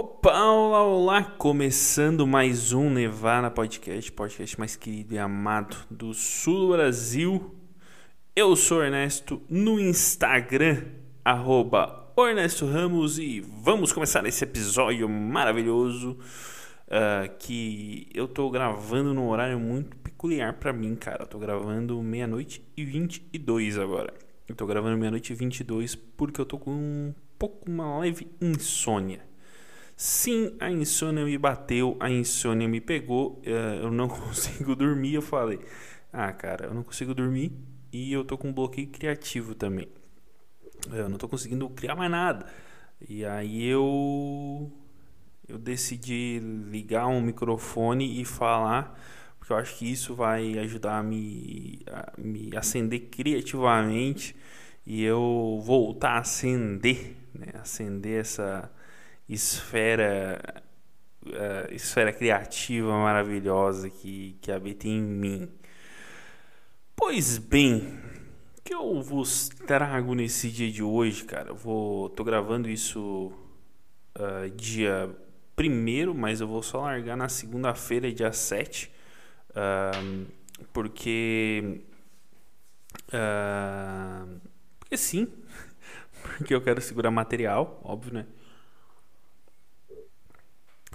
Opa, olá, olá! Começando mais um Nevada Podcast, podcast mais querido e amado do sul do Brasil. Eu sou Ernesto no Instagram, arroba Ernesto Ramos e vamos começar esse episódio maravilhoso uh, que eu tô gravando num horário muito peculiar para mim, cara. Eu tô gravando meia-noite e 22 agora. Eu tô gravando meia-noite e 22 porque eu tô com um pouco uma leve insônia. Sim, a insônia me bateu, a insônia me pegou, uh, eu não consigo dormir. Eu falei, ah, cara, eu não consigo dormir e eu tô com um bloqueio criativo também. Eu não tô conseguindo criar mais nada. E aí eu eu decidi ligar um microfone e falar, porque eu acho que isso vai ajudar a me, a me acender criativamente e eu voltar a acender, né? acender essa esfera uh, esfera criativa maravilhosa que, que habita em mim. Pois bem, o que eu vos trago nesse dia de hoje, cara? Eu vou, tô gravando isso uh, dia primeiro, mas eu vou só largar na segunda-feira, dia 7, uh, porque. Uh, porque sim, porque eu quero segurar material, óbvio, né?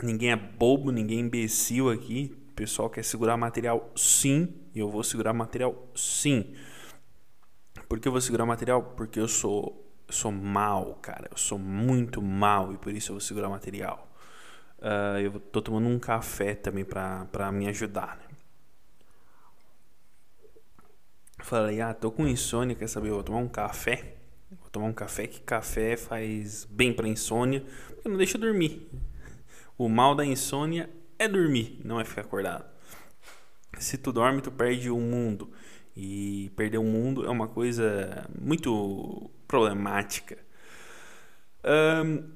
Ninguém é bobo, ninguém é imbecil aqui. O pessoal quer segurar material sim, e eu vou segurar material sim. Por que eu vou segurar material? Porque eu sou, eu sou mal, cara. Eu sou muito mal e por isso eu vou segurar material. Uh, eu tô tomando um café também pra, pra me ajudar, né? Falei, ah, tô com insônia, quer saber? Eu vou tomar um café. Vou tomar um café, que café faz bem pra insônia, porque não deixa dormir. O mal da insônia é dormir, não é ficar acordado. Se tu dorme, tu perde o mundo. E perder o mundo é uma coisa muito problemática. Um,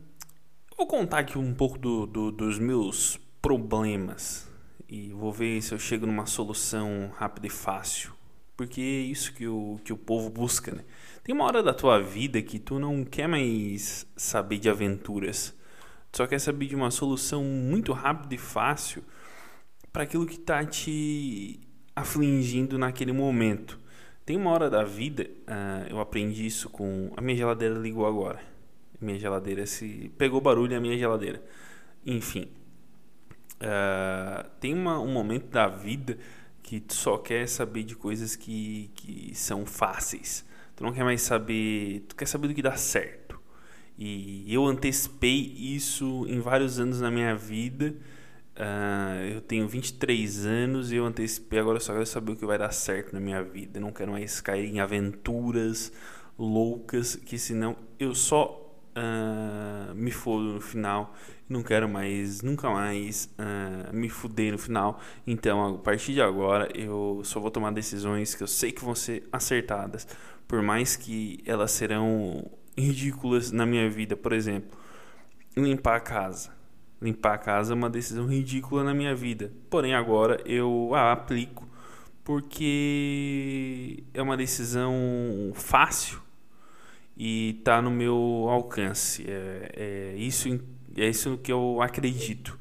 vou contar aqui um pouco do, do, dos meus problemas e vou ver se eu chego numa solução rápida e fácil. Porque é isso que o, que o povo busca, né? Tem uma hora da tua vida que tu não quer mais saber de aventuras só quer saber de uma solução muito rápida e fácil para aquilo que está te afligindo naquele momento. Tem uma hora da vida, uh, eu aprendi isso com. A minha geladeira ligou agora. Minha geladeira se. Pegou barulho a minha geladeira. Enfim. Uh, tem uma, um momento da vida que tu só quer saber de coisas que, que são fáceis. Tu não quer mais saber. Tu quer saber do que dá certo. E eu antecipei isso em vários anos na minha vida. Uh, eu tenho 23 anos e eu antecipei, agora eu só quero saber o que vai dar certo na minha vida. Eu não quero mais cair em aventuras loucas, que senão eu só uh, me fodo no final. Não quero mais, nunca mais uh, me fuder no final. Então, a partir de agora, eu só vou tomar decisões que eu sei que vão ser acertadas, por mais que elas serão ridículas na minha vida. Por exemplo, limpar a casa. Limpar a casa é uma decisão ridícula na minha vida. Porém, agora eu a aplico porque é uma decisão fácil e está no meu alcance. É, é, isso, é isso que eu acredito.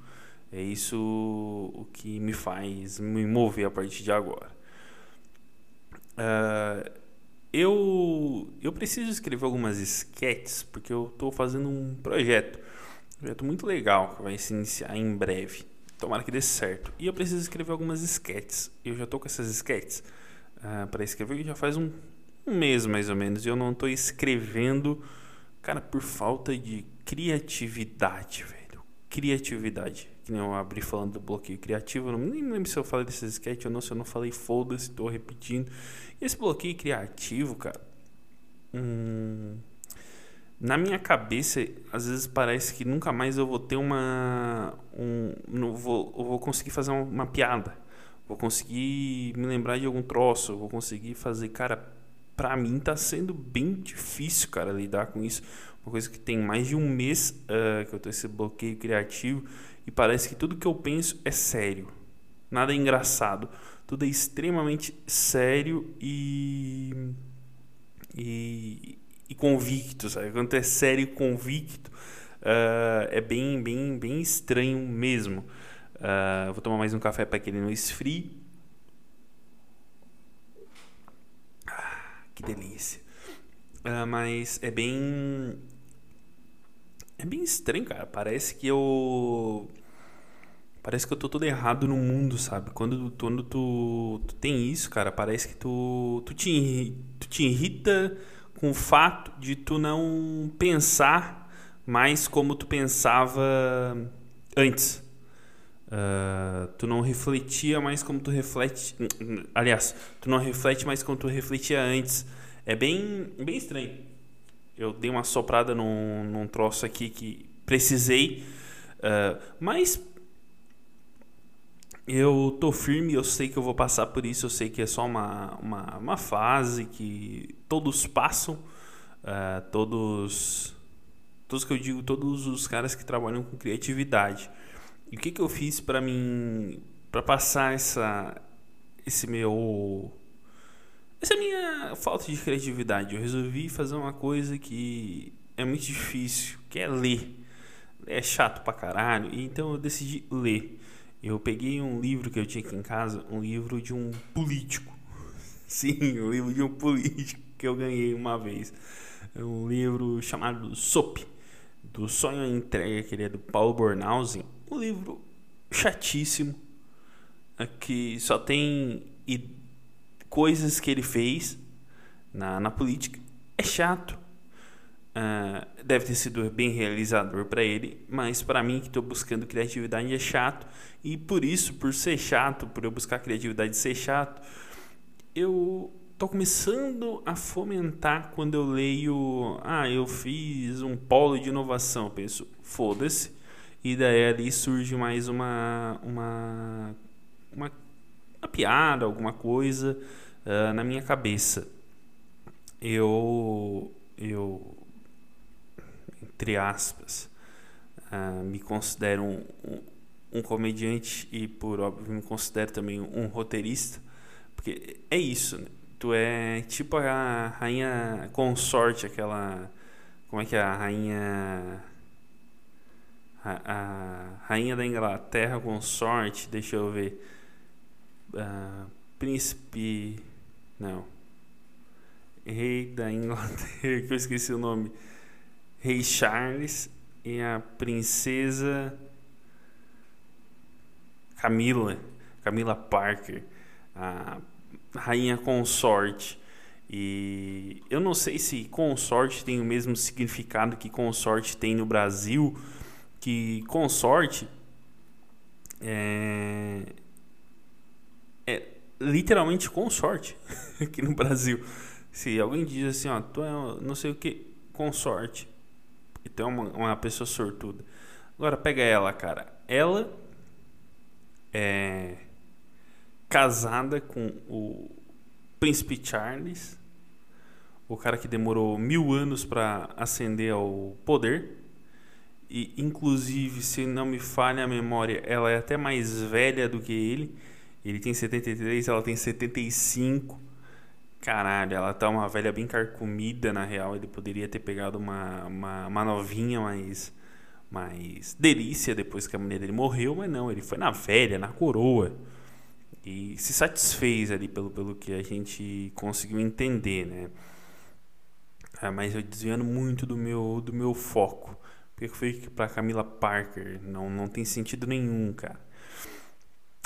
É isso o que me faz me mover a partir de agora. Uh, eu, eu preciso escrever algumas sketches porque eu estou fazendo um projeto. Um projeto muito legal que vai se iniciar em breve. Tomara que dê certo. E eu preciso escrever algumas sketches. Eu já estou com essas sketches uh, ah, para escrever já faz um, um mês mais ou menos. E eu não estou escrevendo, cara, por falta de criatividade, velho. Criatividade. Que nem eu abri falando do bloqueio criativo. Eu não nem lembro se eu falei desses sketches ou não. Se eu não falei, foda-se, estou repetindo. Esse bloqueio criativo, cara, hum, na minha cabeça, às vezes parece que nunca mais eu vou ter uma. Um, não vou, eu vou conseguir fazer uma, uma piada. Vou conseguir me lembrar de algum troço. Vou conseguir fazer. Cara, pra mim tá sendo bem difícil, cara, lidar com isso. Uma coisa que tem mais de um mês uh, que eu tô esse bloqueio criativo. E parece que tudo que eu penso é sério. Nada é engraçado tudo é extremamente sério e, e, e convicto, sabe? Quando é sério e convicto, uh, é bem, bem, bem estranho mesmo. Uh, vou tomar mais um café para que ele não esfrie. Ah, que delícia. Uh, mas é bem. É bem estranho, cara. Parece que eu. Parece que eu tô todo errado no mundo, sabe? Quando, quando tu, tu tem isso, cara, parece que tu, tu, te, tu te irrita com o fato de tu não pensar mais como tu pensava antes. Uh, tu não refletia mais como tu reflete. Aliás, tu não reflete mais como tu refletia antes. É bem, bem estranho. Eu dei uma soprada num, num troço aqui que precisei. Uh, mas eu tô firme, eu sei que eu vou passar por isso, eu sei que é só uma, uma, uma fase que todos passam, uh, todos, todos que eu digo, todos os caras que trabalham com criatividade. E o que, que eu fiz para mim, para passar essa, esse meu, essa minha falta de criatividade? Eu resolvi fazer uma coisa que é muito difícil, que é ler. É chato pra caralho, então eu decidi ler. Eu peguei um livro que eu tinha aqui em casa, um livro de um político. Sim, um livro de um político que eu ganhei uma vez. É um livro chamado SOP, do Sonho à Entrega, que ele é do Paulo Bornhausen um livro chatíssimo, é que só tem coisas que ele fez na, na política. É chato. Uh, deve ter sido bem realizador para ele, mas para mim que estou buscando criatividade é chato e por isso, por ser chato, por eu buscar criatividade ser chato, eu tô começando a fomentar quando eu leio, ah, eu fiz um polo de inovação, eu penso, foda-se, e daí ali surge mais uma, uma, uma, uma piada, alguma coisa uh, na minha cabeça. Eu, eu entre aspas, uh, me considero um, um, um, comediante e, por óbvio, me considero também um roteirista, porque é isso, né? Tu é tipo a rainha consorte, aquela. Como é que é? A rainha a, a rainha da Inglaterra consorte, deixa eu ver. Uh, príncipe. Não. Rei da Inglaterra, que eu esqueci o nome. Rei Charles e a princesa Camila. Camila Parker. A rainha consorte. E eu não sei se consorte tem o mesmo significado que consorte tem no Brasil que consorte é, literalmente consorte aqui no Brasil. Se alguém diz assim, ó, tu é não sei o que, consorte, então é uma, uma pessoa sortuda. Agora pega ela, cara. Ela é casada com o príncipe Charles, o cara que demorou mil anos para ascender ao poder e inclusive, se não me falha a memória, ela é até mais velha do que ele. Ele tem 73, ela tem 75. Caralho, ela tá uma velha bem carcomida, na real. Ele poderia ter pegado uma, uma, uma novinha mais, mais delícia depois que a mulher dele morreu, mas não, ele foi na velha, na coroa. E se satisfez ali pelo, pelo que a gente conseguiu entender, né? Ah, mas eu desviando muito do meu, do meu foco. Por que foi pra Camila Parker? Não, não tem sentido nenhum, cara.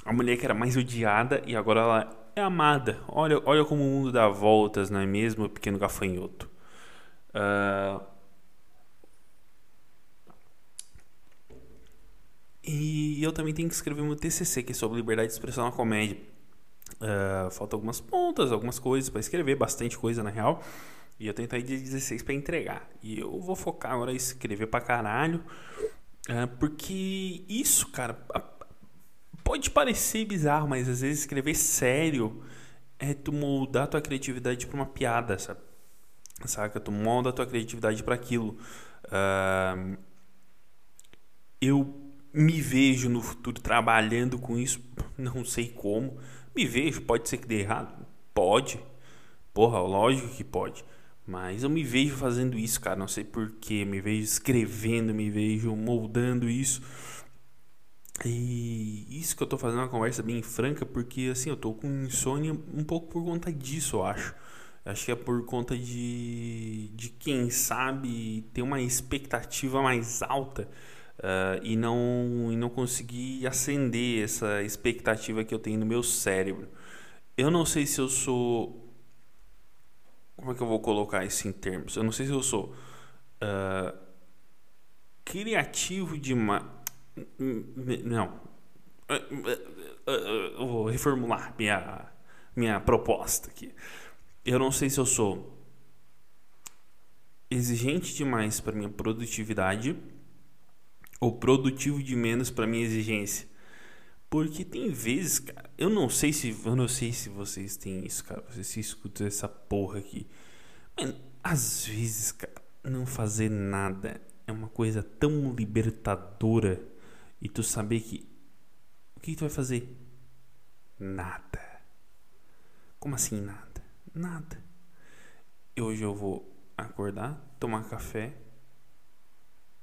A mulher que era mais odiada e agora ela é amada. Olha, olha como o mundo dá voltas, não é mesmo, pequeno gafanhoto? Uh... E eu também tenho que escrever meu TCC, que é sobre liberdade de expressão na comédia. Uh, faltam algumas pontas, algumas coisas para escrever, bastante coisa na real. E eu tenho aí dia 16 para entregar. E eu vou focar agora em escrever pra caralho. É, porque isso, cara, pode parecer bizarro, mas às vezes escrever sério é tu moldar tua criatividade pra uma piada, sabe? Saca? Tu molda tua criatividade para aquilo. Uh, eu me vejo no futuro trabalhando com isso, não sei como. Me vejo, pode ser que dê errado? Pode. Porra, lógico que pode. Mas eu me vejo fazendo isso, cara. Não sei porquê. Me vejo escrevendo, me vejo moldando isso. E isso que eu tô fazendo uma conversa bem franca, porque assim, eu tô com insônia um pouco por conta disso, eu acho. Acho que é por conta de, de quem sabe ter uma expectativa mais alta uh, e, não, e não conseguir acender essa expectativa que eu tenho no meu cérebro. Eu não sei se eu sou. Como é que eu vou colocar isso em termos? Eu não sei se eu sou uh, criativo demais. Não. Eu vou reformular minha, minha proposta aqui. Eu não sei se eu sou exigente demais para minha produtividade ou produtivo de menos para minha exigência. Porque tem vezes, cara, eu não sei se eu não sei se vocês têm isso, cara, vocês se escutam essa porra aqui. Mas às vezes, cara, não fazer nada é uma coisa tão libertadora e tu saber que o que tu vai fazer? Nada. Como assim nada? Nada. E hoje eu vou acordar, tomar café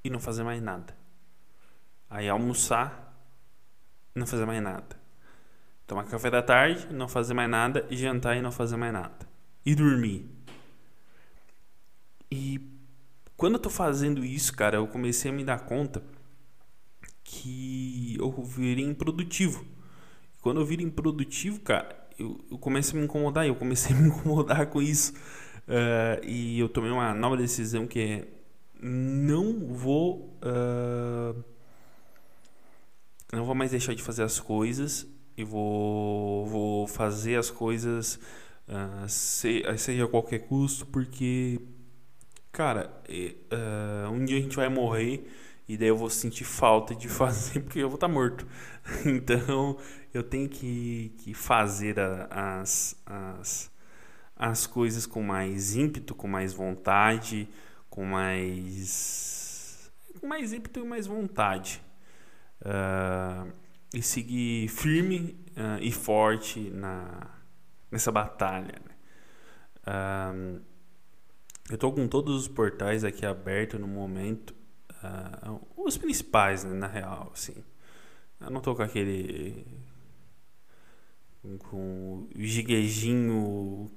e não fazer mais nada. Aí almoçar, não fazer mais nada. Tomar café da tarde, não fazer mais nada. E jantar e não fazer mais nada. E dormir. E quando eu tô fazendo isso, cara, eu comecei a me dar conta que eu virei improdutivo. Quando eu viro improdutivo, cara, eu, eu comecei a me incomodar. Eu comecei a me incomodar com isso. Uh, e eu tomei uma nova decisão que é não vou. Uh, não vou mais deixar de fazer as coisas e vou, vou fazer as coisas uh, se, seja a qualquer custo, porque, cara, um dia a gente vai morrer e daí eu vou sentir falta de fazer porque eu vou estar tá morto. Então eu tenho que, que fazer a, as, as, as coisas com mais ímpeto, com mais vontade, com mais, com mais ímpeto e mais vontade uh, e seguir firme uh, e forte na, nessa batalha. Né? Uh, eu estou com todos os portais aqui abertos no momento, os principais, né, na real, assim. Eu não estou com aquele com o Giguejinho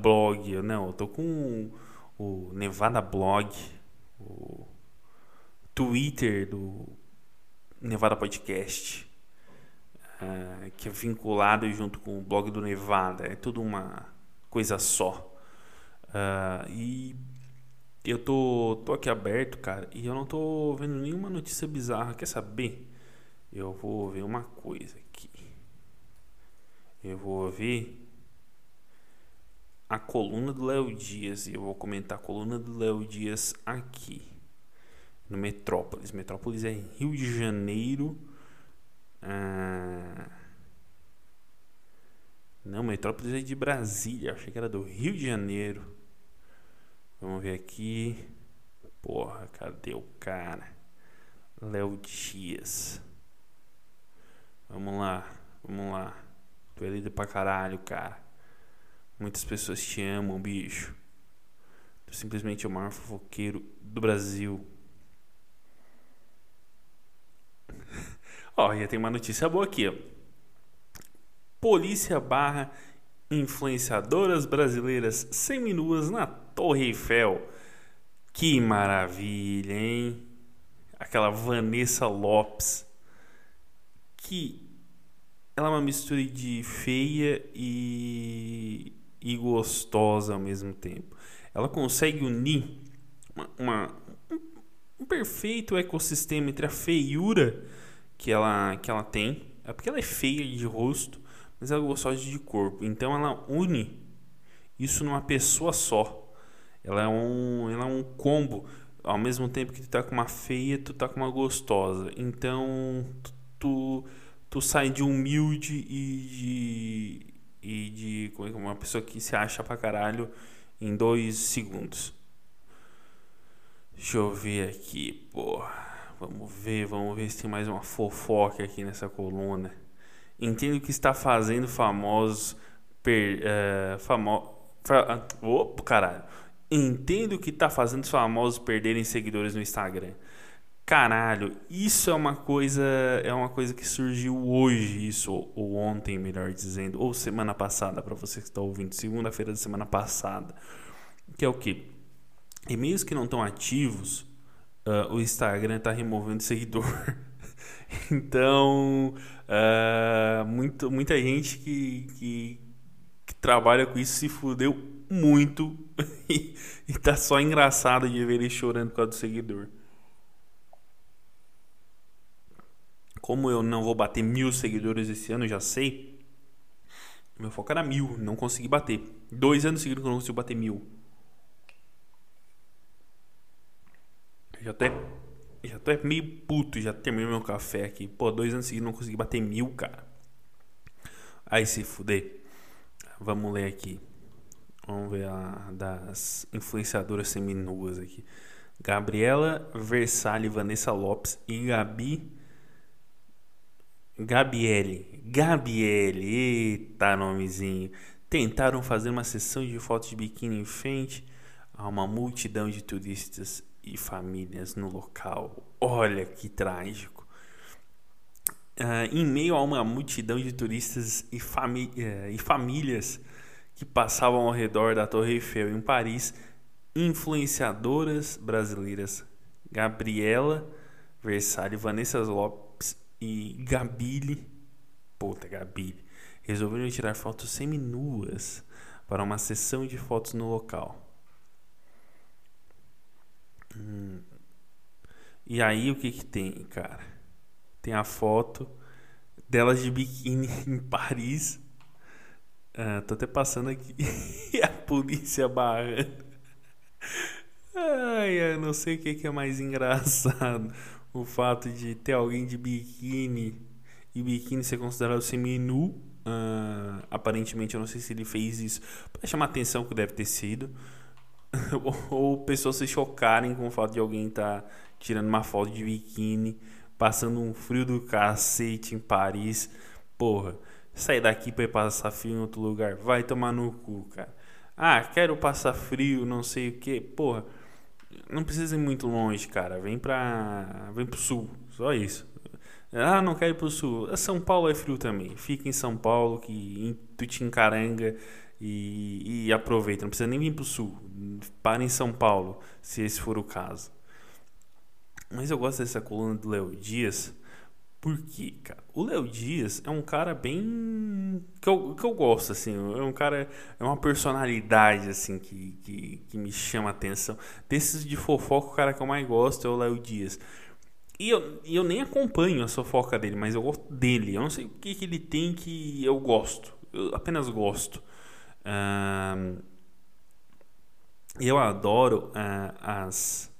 blog, não, eu tô com o Nevada blog, o Twitter do Nevada Podcast, uh, que é vinculado junto com o blog do Nevada. É tudo uma coisa só. Uh, e eu tô, tô aqui aberto, cara, e eu não tô vendo nenhuma notícia bizarra. Quer saber? Eu vou ver uma coisa aqui. Eu vou ver a coluna do Léo Dias e eu vou comentar a coluna do Léo Dias aqui no Metrópolis. Metrópolis é Rio de Janeiro. Ah, não, Metrópolis é de Brasília. Achei que era do Rio de Janeiro. Vamos ver aqui. Porra, cadê o cara? Léo Dias. Vamos lá, vamos lá. Tu é líder pra caralho, cara. Muitas pessoas te amam, bicho. Tu simplesmente é o maior fofoqueiro do Brasil. Ó, já tem uma notícia boa aqui. Polícia barra influenciadoras brasileiras seminuas na Torre Eiffel. Que maravilha, hein? Aquela Vanessa Lopes. Que ela é uma mistura de feia e, e gostosa ao mesmo tempo. Ela consegue unir uma, uma um perfeito ecossistema entre a feiura que ela, que ela tem. É porque ela é feia de rosto, mas ela é gostosa de corpo. Então ela une isso numa pessoa só. Ela é um, ela é um combo. Ao mesmo tempo que tu tá com uma feia, tu tá com uma gostosa. Então tu, tu, sai de humilde e de, e de como é, é uma pessoa que se acha pra caralho em dois segundos. Deixa eu ver aqui, porra. Vamos ver, vamos ver se tem mais uma fofoca aqui nessa coluna. Entendo que está fazendo famosos. Per, uh, famo, fa, uh, opa, caralho. Entendo que tá fazendo os famosos perderem seguidores no Instagram. Caralho, isso é uma coisa, é uma coisa que surgiu hoje, isso ou ontem, melhor dizendo, ou semana passada para você que está ouvindo, segunda-feira da semana passada, que é o que? E-mails que não estão ativos, uh, o Instagram está removendo seguidor. então, uh, muito, muita gente que, que, que, trabalha com isso se fudeu muito e, e tá só engraçado de ver ele chorando por causa do seguidor. Como eu não vou bater mil seguidores esse ano, já sei. Meu foco era mil, não consegui bater. Dois anos seguidos que eu não consigo bater mil. Já até, já tô meio puto, já terminei meu café aqui. Pô, dois anos seguidos não consegui bater mil, cara. Aí se fuder. Vamos ler aqui. Vamos ver a das influenciadoras seminuas aqui. Gabriela Versalhe, Vanessa Lopes e Gabi Gabriele, Gabriele, eita nomezinho. Tentaram fazer uma sessão de fotos de biquíni em frente a uma multidão de turistas e famílias no local. Olha que trágico. Uh, em meio a uma multidão de turistas e, uh, e famílias que passavam ao redor da Torre Eiffel em Paris, influenciadoras brasileiras Gabriela Versalhes, Vanessa Lopes e Gabile, puta, Gabile, resolveram tirar fotos seminuas para uma sessão de fotos no local. Hum. E aí o que que tem, cara? Tem a foto delas de biquíni em Paris. Ah, tô até passando aqui. e a polícia barrando. Ai, eu não sei o que, que é mais engraçado o fato de ter alguém de biquíni e biquíni ser considerado semi-nu. Uh, aparentemente, eu não sei se ele fez isso para chamar atenção, que deve ter sido. ou, pessoas se chocarem com o fato de alguém estar tá tirando uma foto de biquíni, passando um frio do cacete em Paris. Porra, sair daqui para ir passar frio em outro lugar, vai tomar no cu, cara. Ah, quero passar frio, não sei o que. Porra, não precisa ir muito longe, cara. Vem pra. Vem pro sul. Só isso. Ah, não quero ir pro sul. São Paulo é frio também. Fica em São Paulo, que em Tutincaranga e, e. Não precisa nem vir pro sul. Para em São Paulo, se esse for o caso. Mas eu gosto dessa coluna do Léo Dias porque, cara, o Léo Dias é um cara bem. Que eu, que eu gosto, assim. É um cara. É uma personalidade, assim, que, que, que me chama a atenção. Desses de fofoca, o cara que eu mais gosto é o Léo Dias. E eu, eu nem acompanho a fofoca dele, mas eu gosto dele. Eu não sei o que, que ele tem que eu gosto. Eu apenas gosto. Eu adoro uh, as.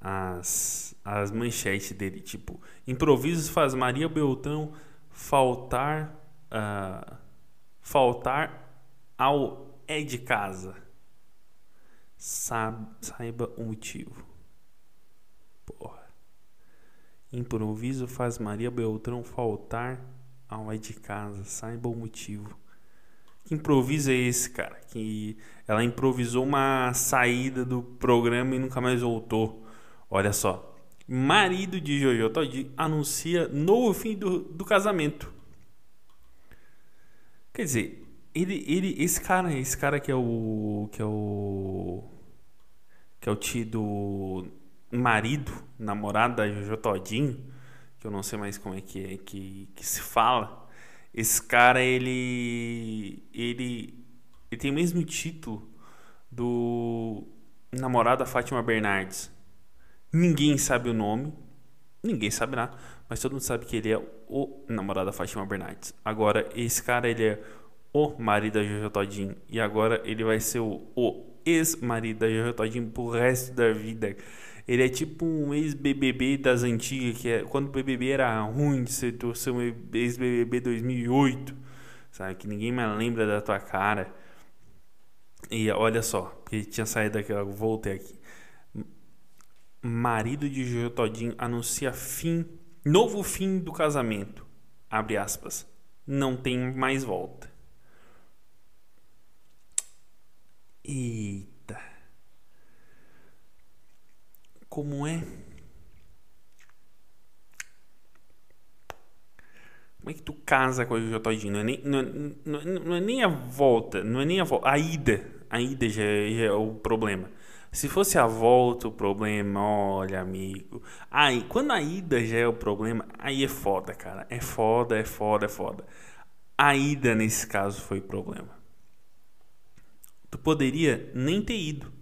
as as manchetes dele, tipo, improvisos faz Maria Beltrão faltar uh, faltar ao é de casa. Sabe, saiba o motivo. Porra. Improviso faz Maria Beltrão faltar ao é de casa. Saiba o motivo. Que improviso é esse, cara? Que ela improvisou uma saída do programa e nunca mais voltou. Olha só marido de Jojo Todinho anuncia novo fim do, do casamento. Quer dizer, ele, ele, esse cara, esse cara que é o que é o que é o tido marido, namorado da Jojo Todinho, que eu não sei mais como é que é que, que se fala. Esse cara ele ele ele tem o mesmo título do namorado da Fátima Bernardes. Ninguém sabe o nome, ninguém sabe nada, mas todo mundo sabe que ele é o namorado da Fátima Bernardes. Agora, esse cara, ele é o marido da Jojo Todinho e agora ele vai ser o, o ex-marido da Jojo Todinho pro resto da vida. Ele é tipo um ex-BBB das antigas, que é quando o BBB era ruim de ser, ser um ex-BBB 2008, sabe? Que ninguém mais lembra da tua cara. E olha só, porque tinha saído daqui, eu voltei aqui marido de Jojo Todinho anuncia fim, novo fim do casamento. Abre aspas. Não tem mais volta. Eita. Como é? Como é que tu casa com a Jojo? Não é nem, não é, não, é, não é nem a volta, não é nem a volta. A ida. A ida já, é, já é o problema. Se fosse a volta o problema, olha, amigo. Aí, quando a ida já é o problema, aí é foda, cara. É foda, é foda, é foda. A ida, nesse caso, foi o problema. Tu poderia nem ter ido.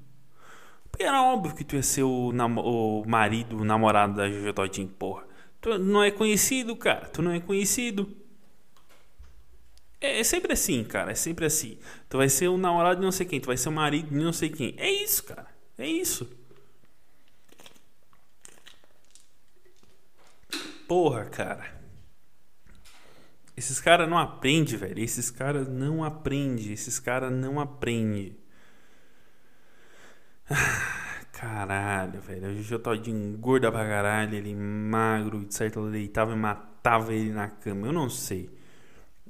Era óbvio que tu ia ser o, o marido, o namorado da Jojo Todinho, porra. Tu não é conhecido, cara. Tu não é conhecido. É, é, sempre assim, cara. É sempre assim. Tu vai ser o namorado de não sei quem. Tu vai ser o marido de não sei quem. É isso, cara. É isso. Porra, cara. Esses caras não aprendem, velho. Esses caras não aprendem. Esses caras não aprendem. Caralho, velho. O Jojo Todinho gorda pra caralho, ele magro, de certo ela deitava e matava ele na cama. Eu não sei.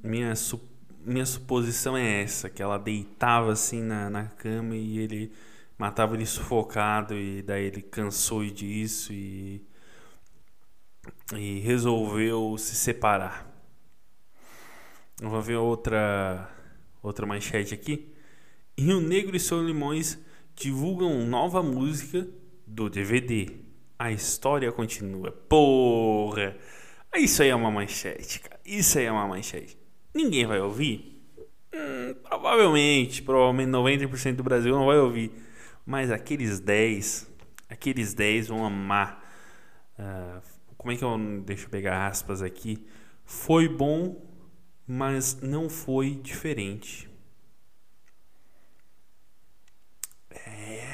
Minha, su minha suposição é essa, que ela deitava assim na, na cama e ele matava ele sufocado e daí ele cansou disso e, e resolveu se separar. Vamos ver outra, outra manchete aqui. Rio Negro e São Limões divulgam nova música do DVD. A história continua. Porra! Isso aí é uma manchete, cara. Isso aí é uma manchete. Ninguém vai ouvir? Hum, provavelmente, provavelmente 90% do Brasil não vai ouvir. Mas aqueles 10, aqueles 10 vão amar. Uh, como é que eu. Deixa eu pegar aspas aqui. Foi bom, mas não foi diferente.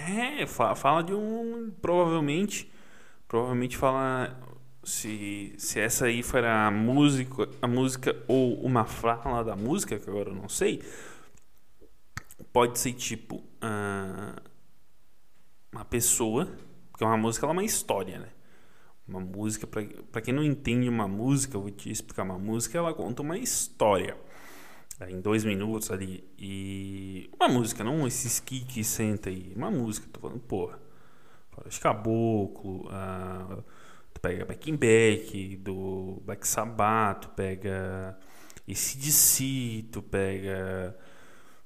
É, fala de um. Provavelmente. Provavelmente fala. Se, se essa aí for a música, a música ou uma fala da música, que agora eu não sei, pode ser tipo uh, uma pessoa, porque uma música ela é uma história, né? Uma música, para quem não entende uma música, eu vou te explicar. Uma música ela conta uma história. É, em dois minutos ali. E uma música, não esse ski que senta aí. Uma música, tô falando, porra. De Caboclo, uh, tu pega Back in Back, do Black Sabbath, tu pega ACDC, tu pega.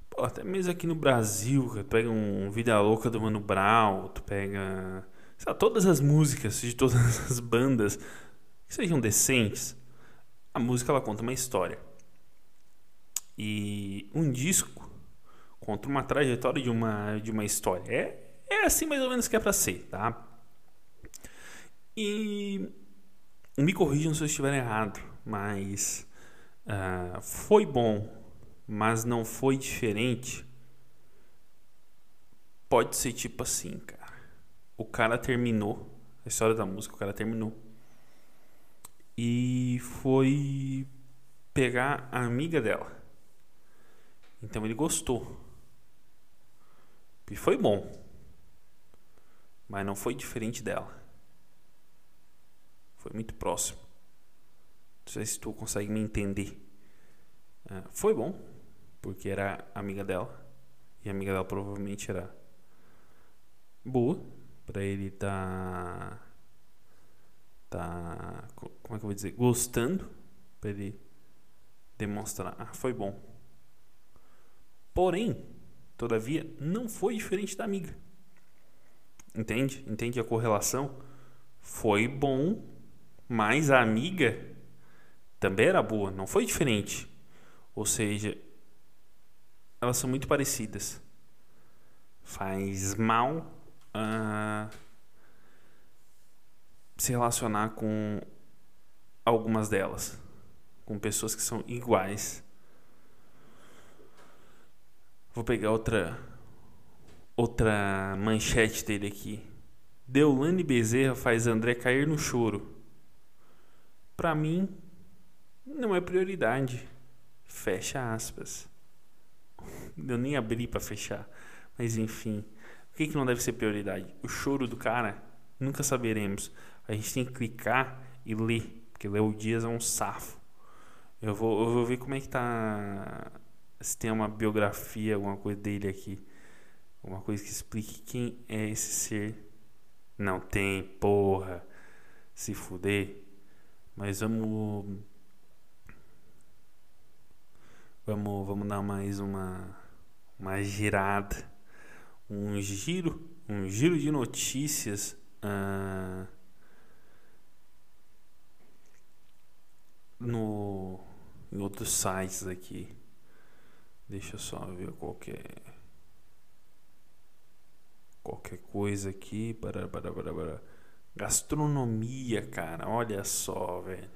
Pô, até mesmo aqui no Brasil, tu pega um Vida Louca do Mano Brown, tu pega. Lá, todas as músicas de todas as bandas que sejam decentes, a música ela conta uma história. E um disco conta uma trajetória de uma, de uma história. É, é assim mais ou menos que é para ser, tá? E me corrijam se eu estiver errado, mas uh, foi bom, mas não foi diferente. Pode ser tipo assim, cara. O cara terminou a história da música, o cara terminou e foi pegar a amiga dela então ele gostou. E foi bom. Mas não foi diferente dela. Foi muito próximo. Não sei se tu consegue me entender. Uh, foi bom, porque era amiga dela. E a amiga dela provavelmente era boa para ele tá tá como é que eu vou dizer, gostando para ele demonstrar, ah, foi bom. Porém, todavia, não foi diferente da amiga. Entende? Entende a correlação? Foi bom, mas a amiga também era boa, não foi diferente. Ou seja, elas são muito parecidas. Faz mal uh, se relacionar com algumas delas, com pessoas que são iguais Vou pegar outra outra manchete dele aqui. Deulane Bezerra faz André cair no choro. Para mim, não é prioridade. Fecha aspas. Eu nem abri para fechar. Mas enfim, o que, que não deve ser prioridade? O choro do cara, nunca saberemos. A gente tem que clicar e ler, porque Léo Dias é um safo. Eu vou, eu vou ver como é que tá se tem uma biografia, alguma coisa dele aqui. Alguma coisa que explique quem é esse ser Não tem, porra. Se fuder. Mas vamos. Vamos, vamos dar mais uma, uma girada. Um giro. Um giro de notícias. Uh, no, em outros sites aqui. Deixa eu só ver qualquer qualquer coisa aqui para para para, para. gastronomia, cara. Olha só, velho.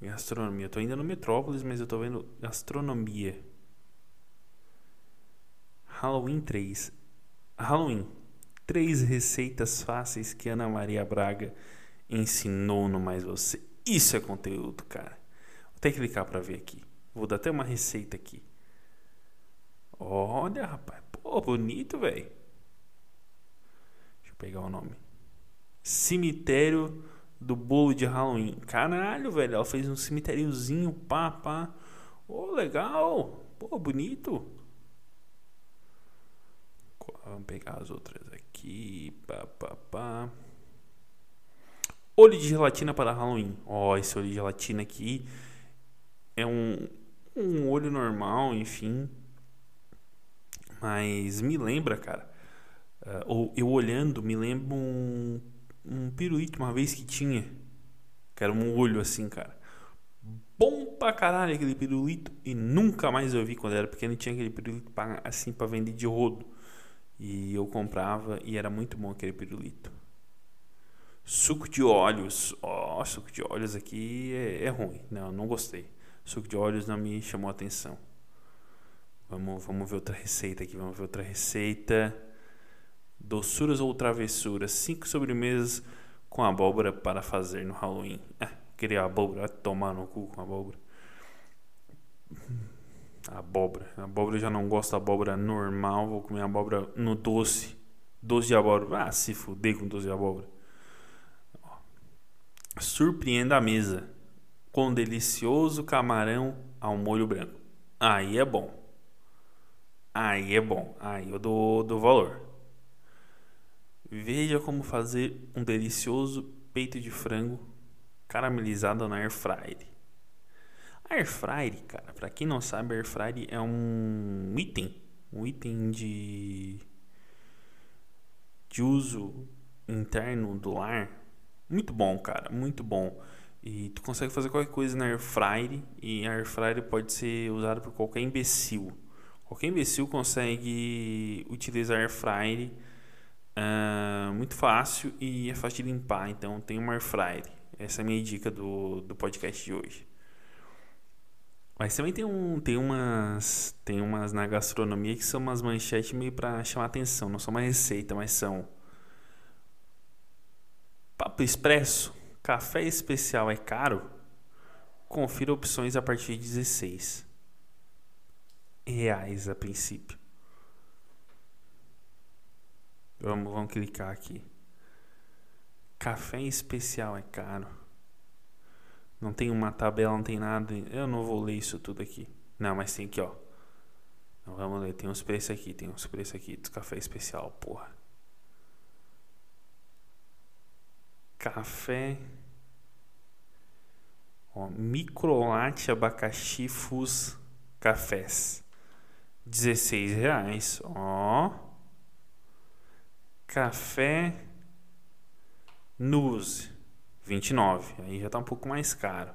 Gastronomia. Eu tô ainda no Metrópolis, mas eu tô vendo gastronomia. Halloween 3. Halloween. Três receitas fáceis que Ana Maria Braga ensinou no Mais Você. Isso é conteúdo, cara. Vou que clicar para ver aqui. Vou dar até uma receita aqui. Olha, rapaz. Pô, bonito, velho. Deixa eu pegar o nome. Cemitério do bolo de Halloween. Caralho, velho. Ela fez um cemitériozinho, pá, pá. Ô, oh, legal. Pô, bonito. Vamos pegar as outras aqui. Pá, pá, pá. Olho de gelatina para Halloween. Ó, oh, esse olho de gelatina aqui é um, um olho normal, enfim. Mas me lembra, cara. Uh, ou eu olhando, me lembro um, um pirulito uma vez que tinha. Que era um olho assim, cara. Bom pra caralho aquele pirulito. E nunca mais eu vi quando eu era pequeno. Tinha aquele pirulito pra, assim pra vender de rodo. E eu comprava e era muito bom aquele pirulito. Suco de óleos. Ó, oh, suco de óleos aqui é, é, ruim. Não, não gostei. Suco de óleos não me chamou a atenção. Vamos, vamos ver outra receita aqui. Vamos ver outra receita. Doçuras ou travessuras. Cinco sobremesas com abóbora para fazer no Halloween. Ah, queria abóbora. Tomar no cu com abóbora. Abóbora. Abóbora eu já não gosto da abóbora normal. Vou comer abóbora no doce. Doce de abóbora. Ah, se fuder com doce de abóbora. Surpreenda a mesa com delicioso camarão ao molho branco. Aí é bom. Aí é bom. Aí eu dou, dou valor. Veja como fazer um delicioso peito de frango caramelizado na air fryer. A air fryer, cara, para quem não sabe, air fryer é um item, um item de de uso interno do lar muito bom, cara, muito bom. E tu consegue fazer qualquer coisa na air fryer e a air fryer pode ser usada por qualquer imbecil. Qualquer imbecil consegue utilizar air fryer uh, muito fácil e é fácil de limpar. Então tem uma air fryer. Essa é a minha dica do, do podcast de hoje. Mas também tem, um, tem, umas, tem umas na gastronomia que são umas manchetes meio para chamar atenção. Não são uma receita, mas são Papo Expresso, café especial é caro? Confira opções a partir de 16 reais a princípio. Vamos, vamos clicar aqui. Café especial é caro. Não tem uma tabela, não tem nada. Eu não vou ler isso tudo aqui. Não, mas tem aqui, ó. Então, vamos ler. Tem uns preços aqui, tem uns preços aqui do café especial, porra. café, ó, microlate abacaxi fus cafés, 16 reais, ó, café Nuse, 29, aí já tá um pouco mais caro.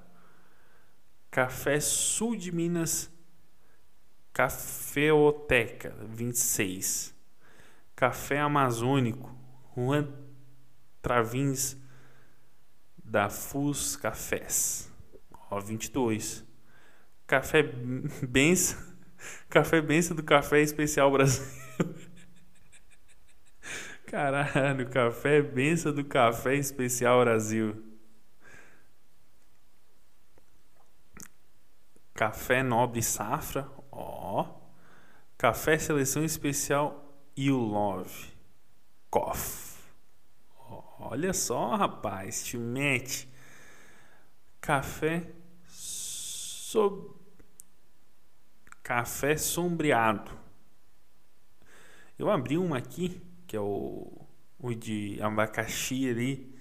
Café Sul de Minas Cafeoteca, 26. Café Amazônico, Juan Travins, da Fus Cafés. Ó, 22. Café benção. Café benção do Café Especial Brasil. Caralho, café benção do Café Especial Brasil. Café Nobre Safra, ó. Café Seleção Especial You Love. Coffee. Olha só, rapaz, te mete. Café so... Café sombreado. Eu abri uma aqui, que é o, o de abacaxi ali.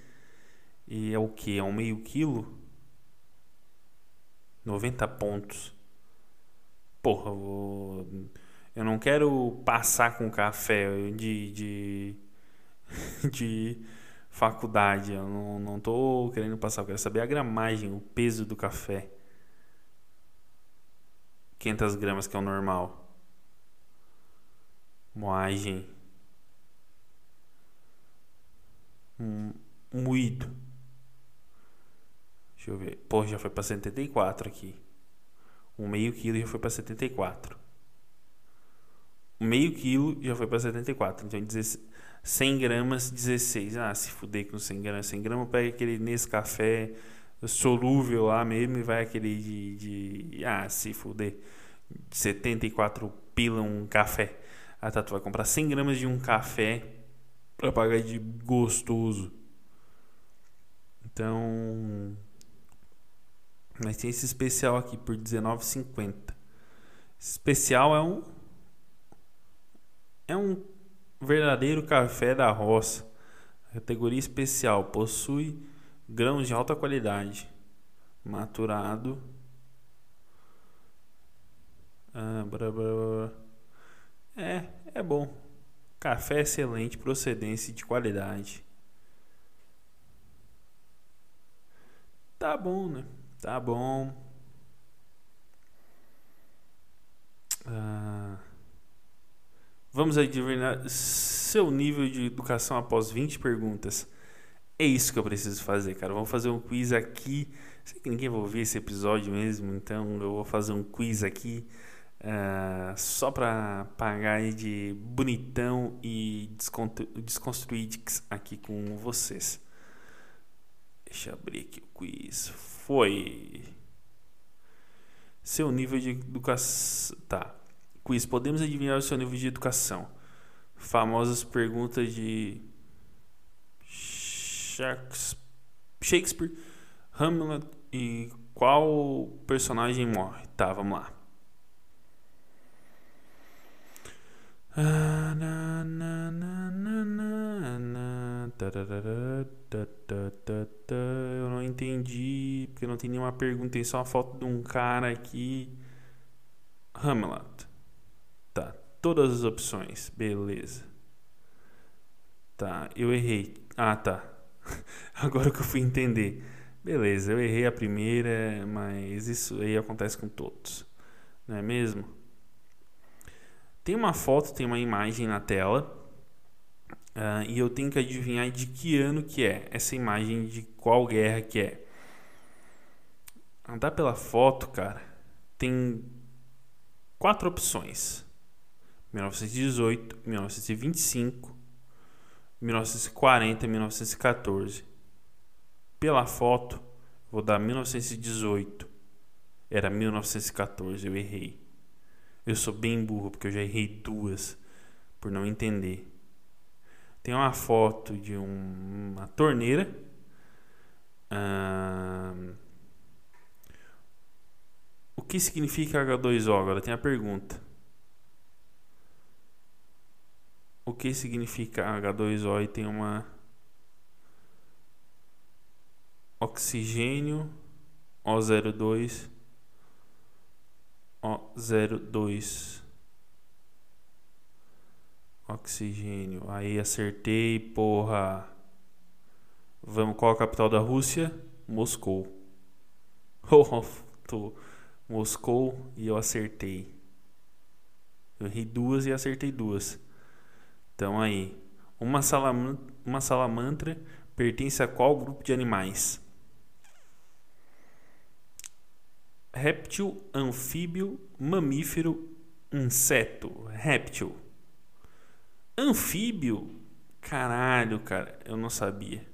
E é o que? É um meio quilo? 90 pontos. Porra, eu, eu não quero passar com café de, de, de faculdade. Eu não, não tô querendo passar, eu quero saber a gramagem, o peso do café. 500 gramas que é o normal. Moagem. Moído. Deixa eu ver. Pô, já foi para 74 aqui. Um meio quilo já foi para 74. Um meio quilo já foi para 74. Então, 100 gramas, 16. Ah, se fuder com 100 gramas. 100 gramas, pega aquele nesse café solúvel lá mesmo e vai aquele de, de. Ah, se fuder. 74 pila um café. Ah, tá. Tu vai comprar 100 gramas de um café para pagar de gostoso. Então. Mas tem esse especial aqui por R$19,50. Especial é um. É um verdadeiro café da roça. Categoria especial. Possui grãos de alta qualidade. Maturado. Ah, blá, blá, blá. É, é bom. Café excelente, procedência de qualidade. Tá bom, né? Tá bom. Ah, vamos adivinhar seu nível de educação após 20 perguntas. É isso que eu preciso fazer, cara. Vamos fazer um quiz aqui. Sei que ninguém vai ouvir esse episódio mesmo, então eu vou fazer um quiz aqui uh, só para pagar de bonitão e desconstruir aqui com vocês. Deixa eu abrir aqui o quiz. Foi. Seu nível de educação. Tá. Quiz. Podemos adivinhar o seu nível de educação. Famosas perguntas de Shakespeare, Hamlet e qual personagem morre? Tá, vamos lá. Eu não entendi, porque não tem nenhuma pergunta, tem só uma foto de um cara aqui. Hamlet. Tá, todas as opções, beleza. Tá, eu errei. Ah, tá. Agora que eu fui entender. Beleza, eu errei a primeira, mas isso aí acontece com todos, não é mesmo? Tem uma foto, tem uma imagem na tela. Uh, e eu tenho que adivinhar de que ano que é essa imagem, de qual guerra que é. Andar pela foto, cara, tem quatro opções: 1918, 1925, 1940 e 1914. Pela foto, vou dar 1918. Era 1914, eu errei. Eu sou bem burro porque eu já errei duas por não entender. Tem uma foto de um, uma torneira. o que significa H2O? Agora tem a pergunta. O que significa H2O e tem uma oxigênio O02 O02 Oxigênio. Aí acertei, porra. Vamos, qual a capital da Rússia? Moscou. Oh, tô. Moscou e eu acertei. Eu errei duas e acertei duas. Então aí. Uma, salam uma salamantra pertence a qual grupo de animais? Réptil, anfíbio, mamífero, inseto. Réptil. Anfíbio? Caralho, cara, eu não sabia.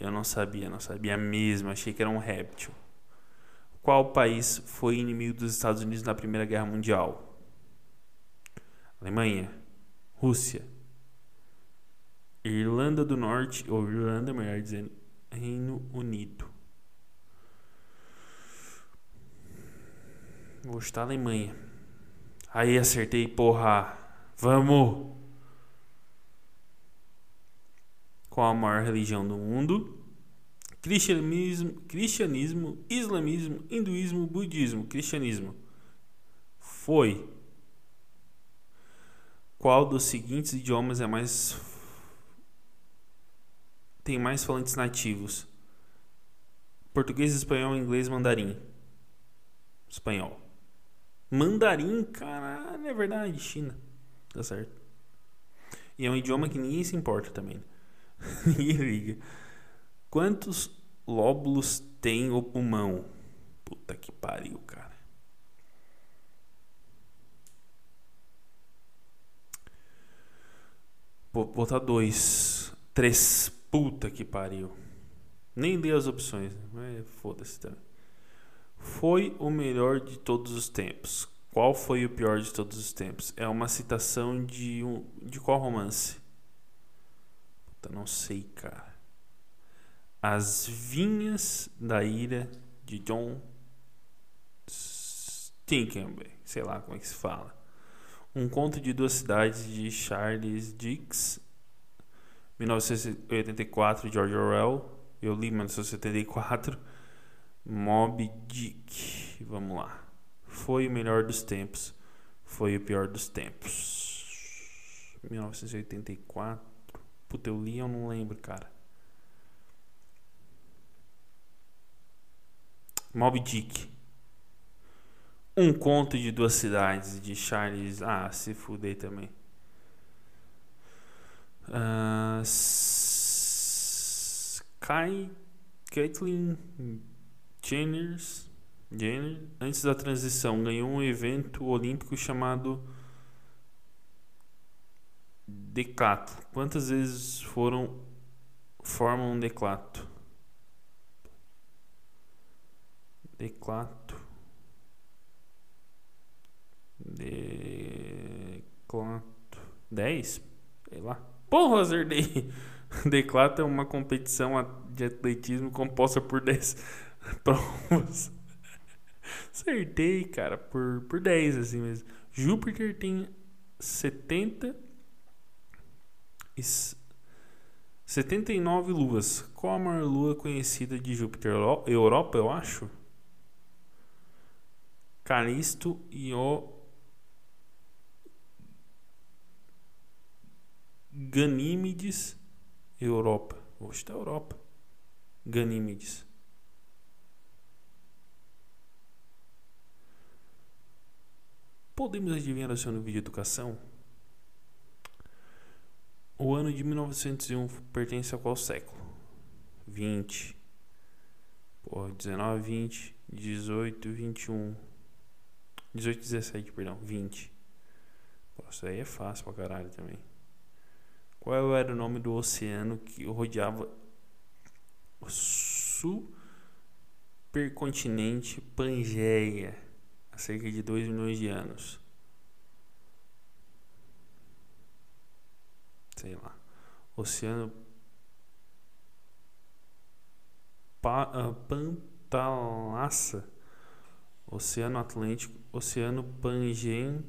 Eu não sabia, não sabia mesmo. Achei que era um réptil. Qual país foi inimigo dos Estados Unidos na Primeira Guerra Mundial? Alemanha, Rússia, Irlanda do Norte, ou Irlanda, melhor dizendo, Reino Unido. Vou chutar Alemanha. Aí acertei, porra. Vamos. Qual a maior religião do mundo? Cristianismo, cristianismo, islamismo, hinduísmo, budismo. Cristianismo. Foi. Qual dos seguintes idiomas é mais tem mais falantes nativos? Português, espanhol, inglês, mandarim. Espanhol. Mandarim, caralho, é verdade, China. Tá certo. E é um idioma que ninguém se importa também. ninguém liga. Quantos lóbulos tem o pulmão? Puta que pariu, cara. Vou botar dois. Três. Puta que pariu. Nem dei as opções, mas foda-se também. Foi o melhor de todos os tempos. Qual foi o pior de todos os tempos? É uma citação de um de qual romance? Puta, não sei, cara. As Vinhas da Ira de John Stinkenberg, sei lá como é que se fala. Um conto de duas cidades de Charles Dickens, 1984, George Orwell. Eu li 1974. Mob Dick. Vamos lá. Foi o melhor dos tempos. Foi o pior dos tempos. 1984. Puta, eu li, eu não lembro, cara. Mob Dick. Um conto de duas cidades de Charles. Ah, se fudei também. Uh, Kai Caitlyn Jenner, Jenner, antes da transição, ganhou um evento olímpico chamado decathlon. Quantas vezes foram formam um declato? Declato. Declato. 10? Sei lá. Porra, acertei. Declato é uma competição de atletismo composta por 10 provas. Acertei, cara, por, por 10 assim mesmo. Júpiter tem 70 e 79 luas. Qual a maior lua conhecida de Júpiter? Europa, eu acho. Calisto e o Ganímedes, Europa. Hoje está Europa. Ganímedes. Podemos adivinhar o seu nível de educação? O ano de 1901 pertence a qual século? 20. Porra, 19, 20, 18, 21. 18, 17, perdão, 20. Pô, isso aí é fácil pra caralho também. Qual era o nome do oceano que rodeava o supercontinente Pangeia há cerca de 2 milhões de anos? Sei lá. Oceano pa, uh, Pantalassa Oceano Atlântico, Oceano Pangen,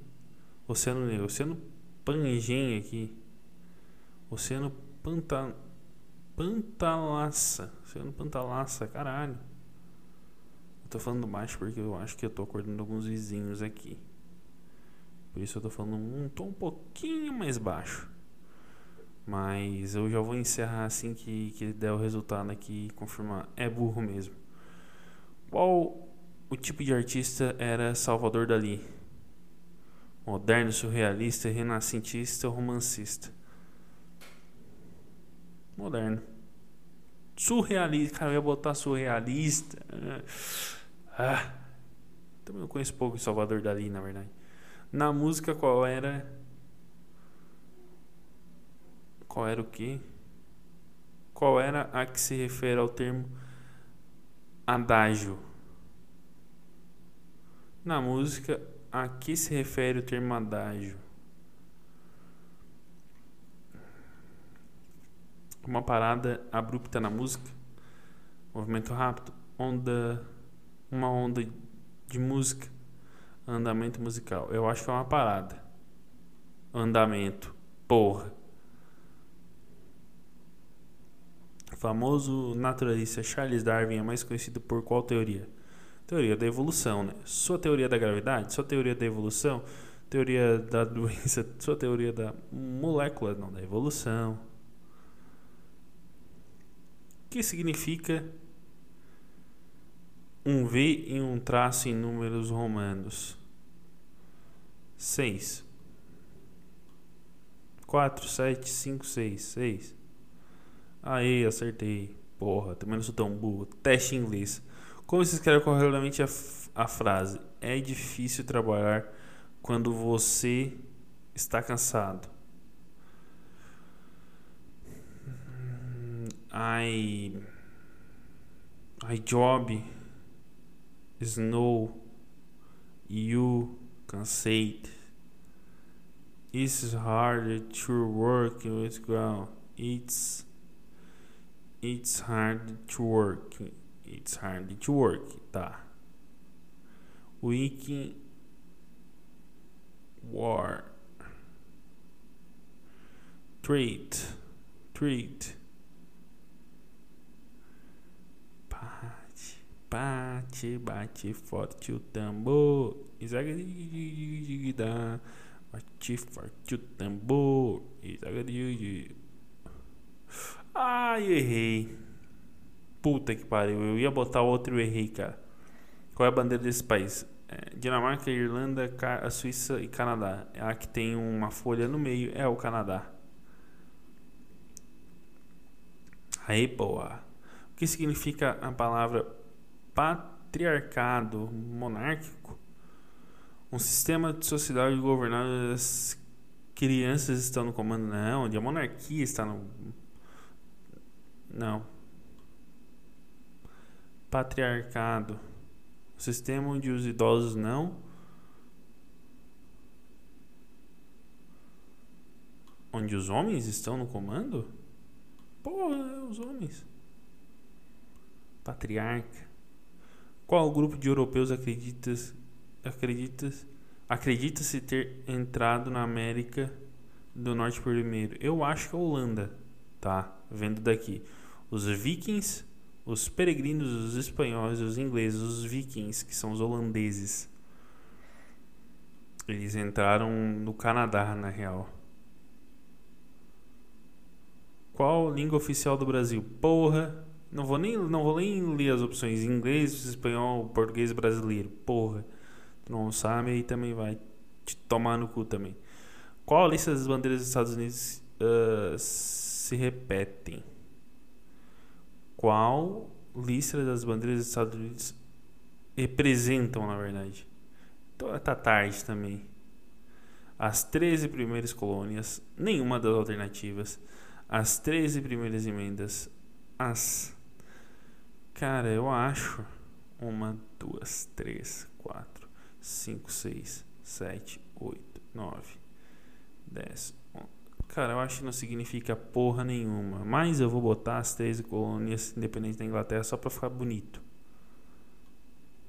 Oceano Negro, Oceano Pangen aqui, Oceano Panta, Pantalassa, Oceano Pantalassa, caralho. Eu tô falando baixo porque eu acho que eu tô acordando alguns vizinhos aqui. Por isso eu tô falando um tom um pouquinho mais baixo. Mas eu já vou encerrar assim que, que der o resultado aqui e confirmar. É burro mesmo. Qual o tipo de artista era Salvador Dali. Moderno, surrealista, renascentista ou romancista? Moderno. Surrealista. Cara, eu ia botar surrealista. Ah. Também eu conheço pouco Salvador Dali, na verdade. Na música, qual era. Qual era o quê? Qual era a que se refere ao termo adágio? Na música, a que se refere o termo adágio? Uma parada abrupta na música, movimento rápido, onda, uma onda de música, andamento musical. Eu acho que é uma parada. Andamento, porra. famoso naturalista Charles Darwin é mais conhecido por qual teoria? Teoria da evolução, né? Sua teoria da gravidade, sua teoria da evolução, teoria da doença, sua teoria da molécula, não, da evolução. Que significa um V em um traço em números romanos? 6. 4, 7, 5, 6. 6. Aí, acertei. Porra, também não sou tão burro. Teste em inglês. Como se escreve corretamente a, a frase? É difícil trabalhar quando você está cansado. I I job snow you can cansate. It's hard to work with ground. It's it's hard to work. It's hard to work, tá? Week war. Treat. Treat. Bate, bate, forte o tambor. Bate forte o tambor. Ai, errei. Puta que pariu. Eu ia botar outro e errei, cara. Qual é a bandeira desse país? É, Dinamarca, Irlanda, a Suíça e Canadá. A que tem uma folha no meio é o Canadá. Aí, boa. O que significa a palavra patriarcado monárquico? Um sistema de sociedade governado das crianças estão no comando, não, onde a monarquia está no. Não. Patriarcado sistema onde os idosos não onde os homens estão no comando? É os homens. Patriarca. Qual grupo de europeus acredita acredita acredita-se ter entrado na América do Norte primeiro? Eu acho que é a Holanda, tá? Vendo daqui. Os vikings os peregrinos, os espanhóis, os ingleses, os vikings, que são os holandeses. Eles entraram no Canadá, na real. Qual língua oficial do Brasil? Porra, não vou nem, não vou nem ler as opções inglês, espanhol, português, brasileiro. Porra, tu não sabe aí também vai te tomar no cu também. Qual a lista das bandeiras dos Estados Unidos uh, se repetem? qual lista das bandeiras dos Estados Unidos representam, na verdade. Então, tá tarde também. As 13 primeiras colônias, nenhuma das alternativas. As 13 primeiras emendas. As. Cara, eu acho. Uma, duas, três, quatro, cinco, seis, sete, oito, nove, dez, Cara, eu acho que não significa porra nenhuma. Mas eu vou botar as 13 colônias independentes da Inglaterra só pra ficar bonito.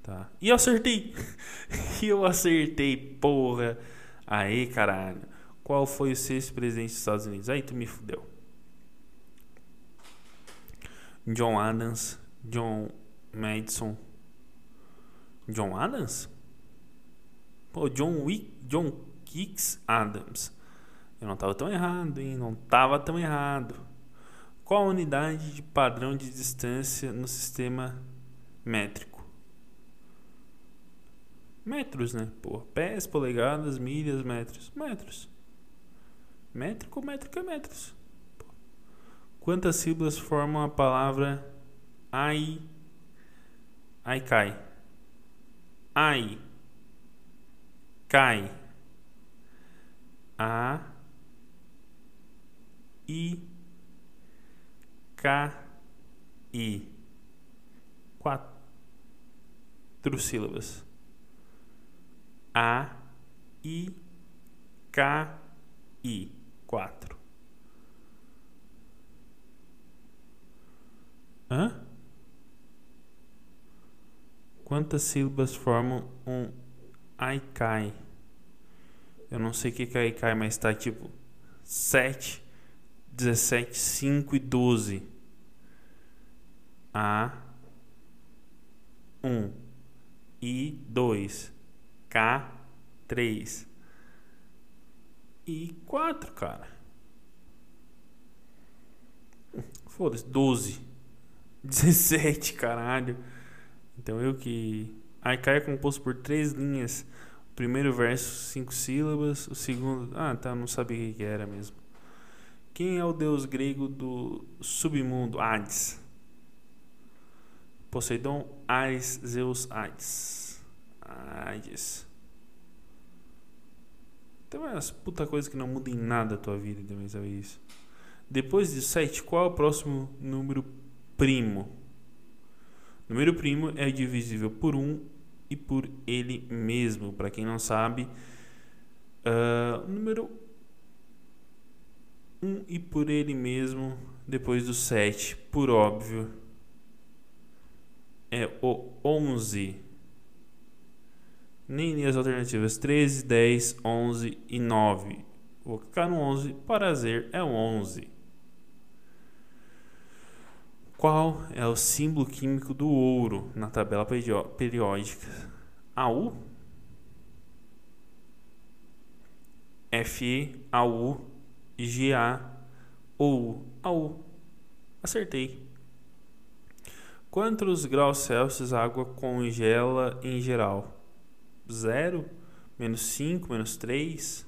Tá. E eu acertei! e eu acertei, porra! Aí, caralho. Qual foi o sexto presidente dos Estados Unidos? Aí tu me fudeu. John Adams, John Madison. John Adams? Pô, John Wick, John Kicks Adams. Eu não estava tão errado, hein? Não estava tão errado. Qual a unidade de padrão de distância no sistema métrico? Metros, né? Pô, pés, polegadas, milhas, metros. Metros. Métrico, métrico é metros. Quantas sílabas formam a palavra ai? Ai cai. Ai. Cai. A I, K, I. Quatro sílabas. A, I, K, I. Quatro. Hã? Quantas sílabas formam um Aikai? Eu não sei o que é Aikai, mas tá tipo sete 17, 5 e 12. A 1 I 2 K 3 e 4, cara. Foda-se, 12. 17, caralho. Então eu que. Arcai é composto por três linhas. O primeiro verso, cinco sílabas. O segundo. Ah, tá, não sabia o que era mesmo. Quem é o deus grego do submundo? Hades. Poseidon, Ares, Zeus, Hades. Hades. Tem umas puta coisa que não muda em nada a tua vida também, sabe isso? Depois de 7, qual é o próximo número primo? Número primo é divisível por 1 e por ele mesmo. Para quem não sabe, uh, número 1 e por ele mesmo, depois do 7, por óbvio, é o 11. Nem, nem as alternativas 13, 10, 11 e 9. Vou clicar no 11. Prazer é o 11. Qual é o símbolo químico do ouro na tabela periódica? AU? Fe, AU, GA ou AU. Acertei. Quantos graus Celsius a água congela em geral? Zero? Menos 5? Menos 3?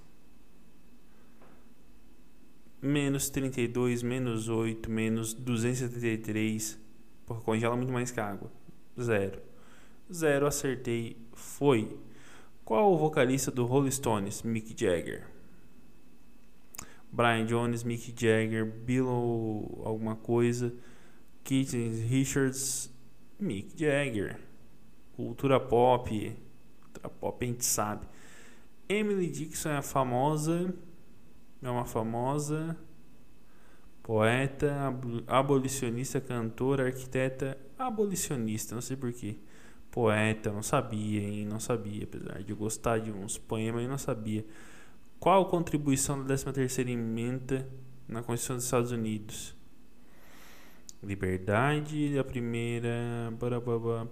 Menos 32, menos 8, menos 273. Porra, congela muito mais que água. Zero. Zero, acertei. Foi. Qual o vocalista do Rolling Stones? Mick Jagger. Brian Jones, Mick Jagger, Bill alguma coisa. Keith Richards, Mick Jagger. Cultura pop. Cultura pop a gente sabe. Emily Dixon é a famosa é uma famosa poeta, abolicionista, cantora, arquiteta, abolicionista, não sei porquê. Poeta, não sabia, hein? Não sabia, apesar de gostar de uns poemas, eu não sabia. Qual a contribuição da 13ª emenda na Constituição dos Estados Unidos? Liberdade, a primeira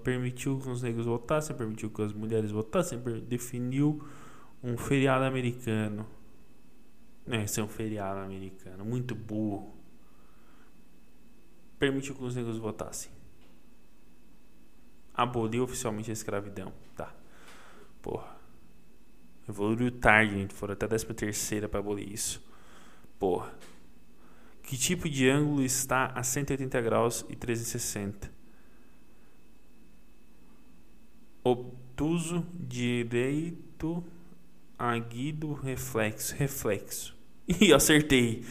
permitiu que os negros votassem, permitiu que as mulheres votassem, definiu um feriado americano. É, ser um feriado americano. Muito burro. Permitiu que os negros votassem. Aboliu oficialmente a escravidão. Tá. Porra. Evoluiu tarde, gente. Foram até a 13 terceira para abolir isso. Porra. Que tipo de ângulo está a 180 graus e 360? Obtuso, direito, agudo, reflexo. Reflexo. E acertei.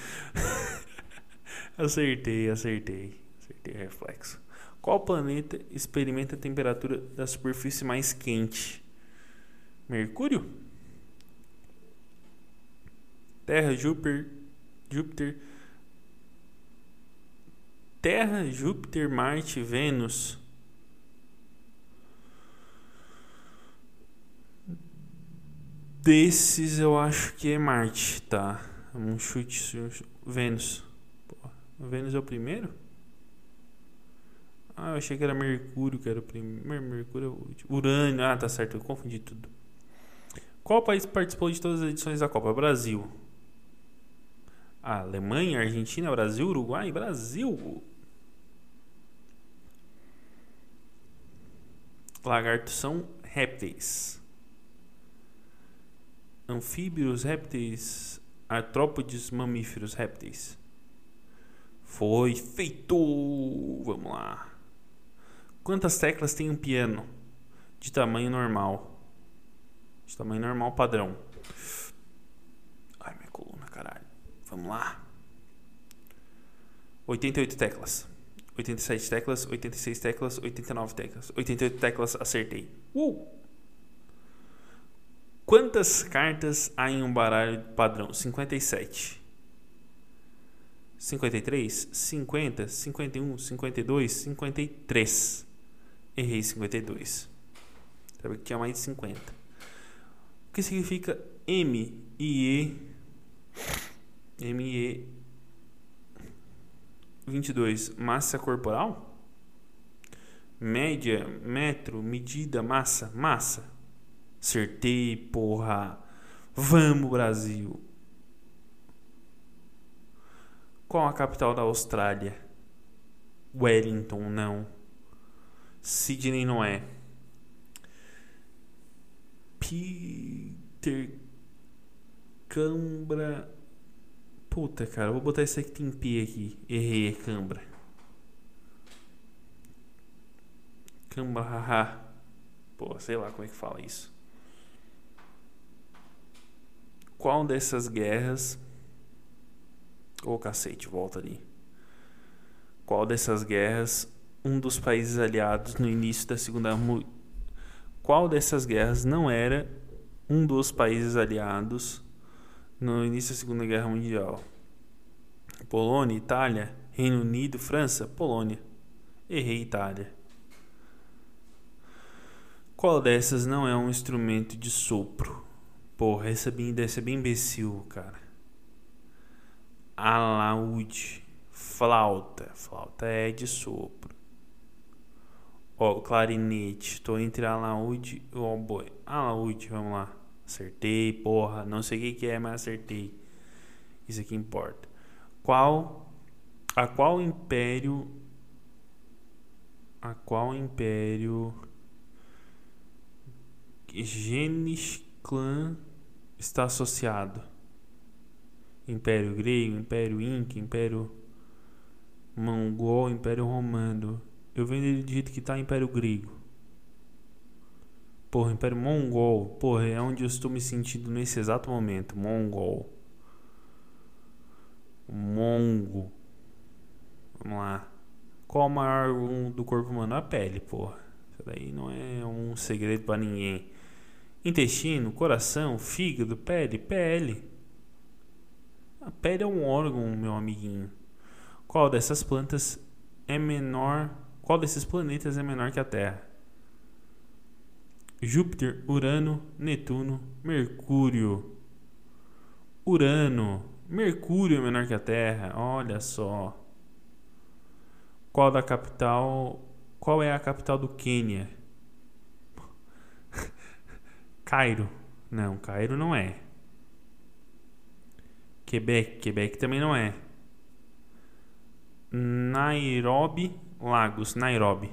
acertei, acertei. Acertei reflexo. Qual planeta experimenta a temperatura da superfície mais quente? Mercúrio? Terra, Júpiter, Júpiter, Terra, Júpiter, Marte, Vênus. Desses eu acho que é Marte, tá? Um chute. Vênus. Pô, Vênus é o primeiro? Ah, eu achei que era Mercúrio, que era o primeiro. Mercúrio é o último. Urânio. Ah, tá certo, eu confundi tudo. Qual país participou de todas as edições da Copa? Brasil. Alemanha, Argentina, Brasil, Uruguai, Brasil. Lagartos são répteis. Anfíbios, répteis, Artrópodes, mamíferos, répteis. Foi feito! Vamos lá. Quantas teclas tem um piano? De tamanho normal. De tamanho normal padrão. Ai, minha coluna, caralho. Vamos lá. 88 teclas. 87 teclas, 86 teclas, 89 teclas. 88 teclas, acertei. Uh! Quantas cartas há em um baralho padrão? 57. 53, 50, 51, 52, 53. Errei 52. Sabe que tinha mais de 50. O que significa M e E? M e E 22, massa corporal? Média, metro, medida, massa, massa. Acertei, porra. Vamos, Brasil. Qual a capital da Austrália? Wellington, não. Sydney não é. Peter Cambra. Puta, cara, vou botar esse aqui tem P aqui. Errei, é Cambra. Cambra, haha. Pô, sei lá como é que fala isso. Qual dessas guerras. Ô oh, cacete, volta ali. Qual dessas guerras um dos países aliados no início da Segunda Qual dessas guerras não era um dos países aliados no início da Segunda Guerra Mundial? Polônia, Itália, Reino Unido, França, Polônia. Errei, Itália. Qual dessas não é um instrumento de sopro? Porra, essa bem, deve bem imbecil, cara. Alaúde. Flauta. Flauta é de sopro. Ó, clarinete. Tô entre alaúde e o oboe. Alaúde, vamos lá. Acertei, porra. Não sei o que, que é, mas acertei. Isso aqui importa. Qual. A qual império. A qual império. Genis Clã está associado? Império Grego, Império Inca, Império Mongol, Império Romano. Eu vendo ele de jeito que tá Império Grego. Porra, Império Mongol. Porra, é onde eu estou me sentindo nesse exato momento. Mongol. Mongo. Vamos lá. Qual o maior órgão do corpo humano? A pele, porra. Isso daí não é um segredo para ninguém. Intestino, coração, fígado, pele, pele. A pele é um órgão, meu amiguinho. Qual dessas plantas é menor? Qual desses planetas é menor que a Terra? Júpiter, Urano, Netuno, Mercúrio. Urano, Mercúrio é menor que a Terra. Olha só. Qual da capital? Qual é a capital do Quênia? Cairo. Não, Cairo não é. Quebec, Quebec também não é. Nairobi, Lagos, Nairobi.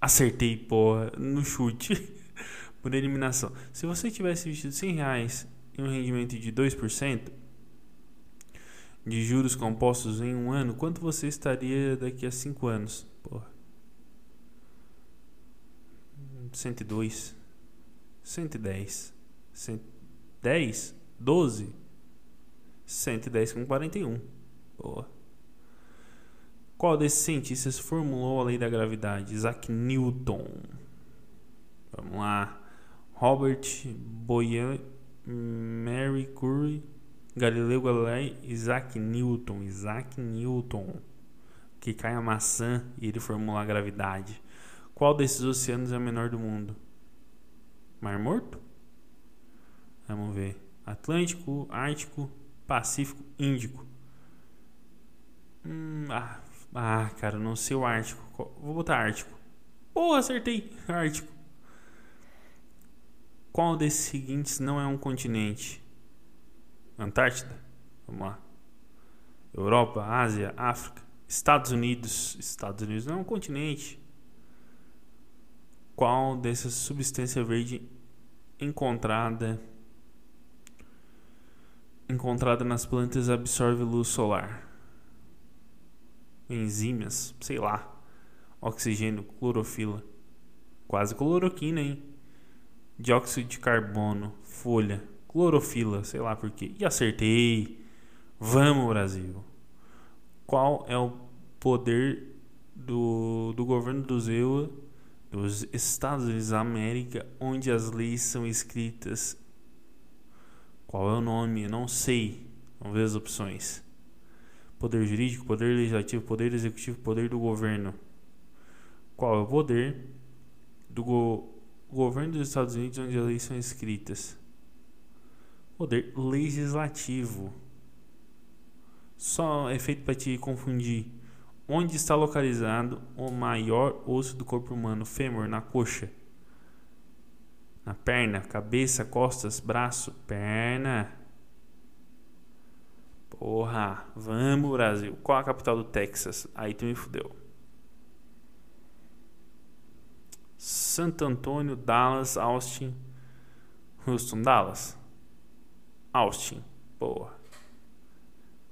Acertei, porra, no chute. por eliminação. Se você tivesse investido 100 reais em um rendimento de 2% de juros compostos em um ano, quanto você estaria daqui a 5 anos? Porra. 102. 110. 110? 12? 110 com 41. Boa. Qual desses cientistas formulou a lei da gravidade? Isaac Newton. Vamos lá. Robert Boyle, Mary Curie, Galileu Galilei, Isaac Newton. Isaac Newton. Que cai a maçã e ele formula a gravidade. Qual desses oceanos é o menor do mundo? Mar Morto? Vamos ver. Atlântico, Ártico, Pacífico, Índico. Hum, ah, ah, cara, não sei o Ártico. Vou botar Ártico. Oh, acertei! Ártico. Qual desses seguintes não é um continente? Antártida? Vamos lá. Europa, Ásia, África, Estados Unidos. Estados Unidos não é um continente. Qual dessas substância verde encontrada encontrada nas plantas absorve luz solar. Enzimas, sei lá. Oxigênio, clorofila. Quase cloroquina, hein? Dióxido de carbono, folha, clorofila, sei lá por quê. E acertei. Vamos, Brasil. Qual é o poder do, do governo do Zewa dos Estados Unidos da América, onde as leis são escritas. Qual é o nome? não sei. Vamos ver as opções. Poder jurídico, poder legislativo, poder executivo, poder do governo. Qual é o poder do go governo dos Estados Unidos onde as leis são escritas? Poder legislativo. Só é feito para te confundir. Onde está localizado o maior osso do corpo humano? Fêmur, na coxa. Na perna, cabeça, costas, braço, perna. Porra, vamos Brasil. Qual a capital do Texas? Aí tu me fudeu. Santo Antônio, Dallas, Austin, Houston, Dallas, Austin. Porra.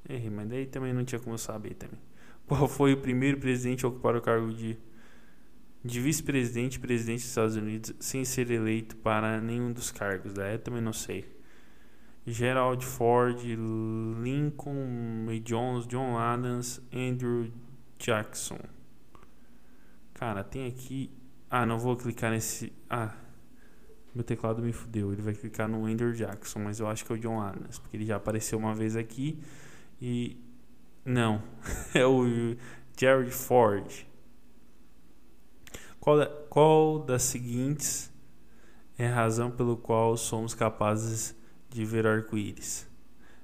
Errei, mas daí também não tinha como saber também. Qual foi o primeiro presidente a ocupar o cargo de, de vice-presidente e presidente dos Estados Unidos sem ser eleito para nenhum dos cargos? Daí eu também não sei. Gerald Ford, Lincoln Jones, John Adams, Andrew Jackson. Cara, tem aqui. Ah, não vou clicar nesse. Ah, meu teclado me fudeu. Ele vai clicar no Andrew Jackson, mas eu acho que é o John Adams, porque ele já apareceu uma vez aqui e não, é o Jared Ford. Qual, da, qual das seguintes é a razão pelo qual somos capazes de ver arco-íris?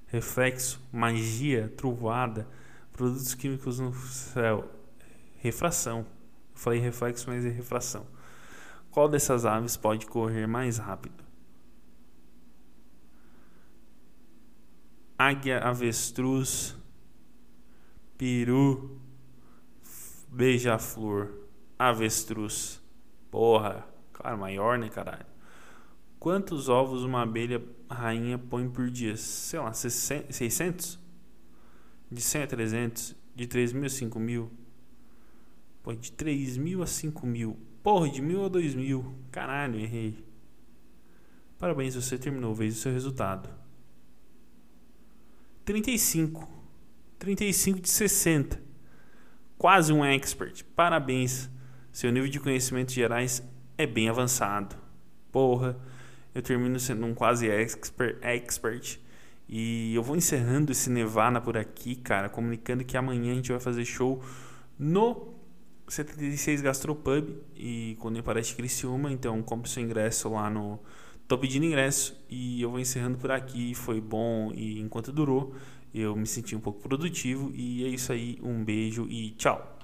Reflexo, magia, trovoada, produtos químicos no céu, refração. Eu falei reflexo, mas é refração. Qual dessas aves pode correr mais rápido? águia, avestruz, peru, beija-flor, avestruz. Porra, claro, maior, né, caralho? Quantos ovos uma abelha rainha põe por dia? Sei lá, 600? De 100 a 300? De 3 mil a 5 mil? Pô, de 3 mil a 5 mil. Porra, de mil a 2 mil. Caralho, errei. Parabéns, você terminou. Veja o seu resultado. 35. 35 de 60. Quase um expert. Parabéns. Seu nível de conhecimentos gerais é bem avançado. Porra, eu termino sendo um quase expert, expert. E eu vou encerrando esse Nevada por aqui, cara, comunicando que amanhã a gente vai fazer show no 76 Gastropub e quando eu parece Criciúma, então compre seu ingresso lá no Tô pedindo ingresso e eu vou encerrando por aqui. Foi bom e enquanto durou, eu me senti um pouco produtivo. E é isso aí. Um beijo e tchau.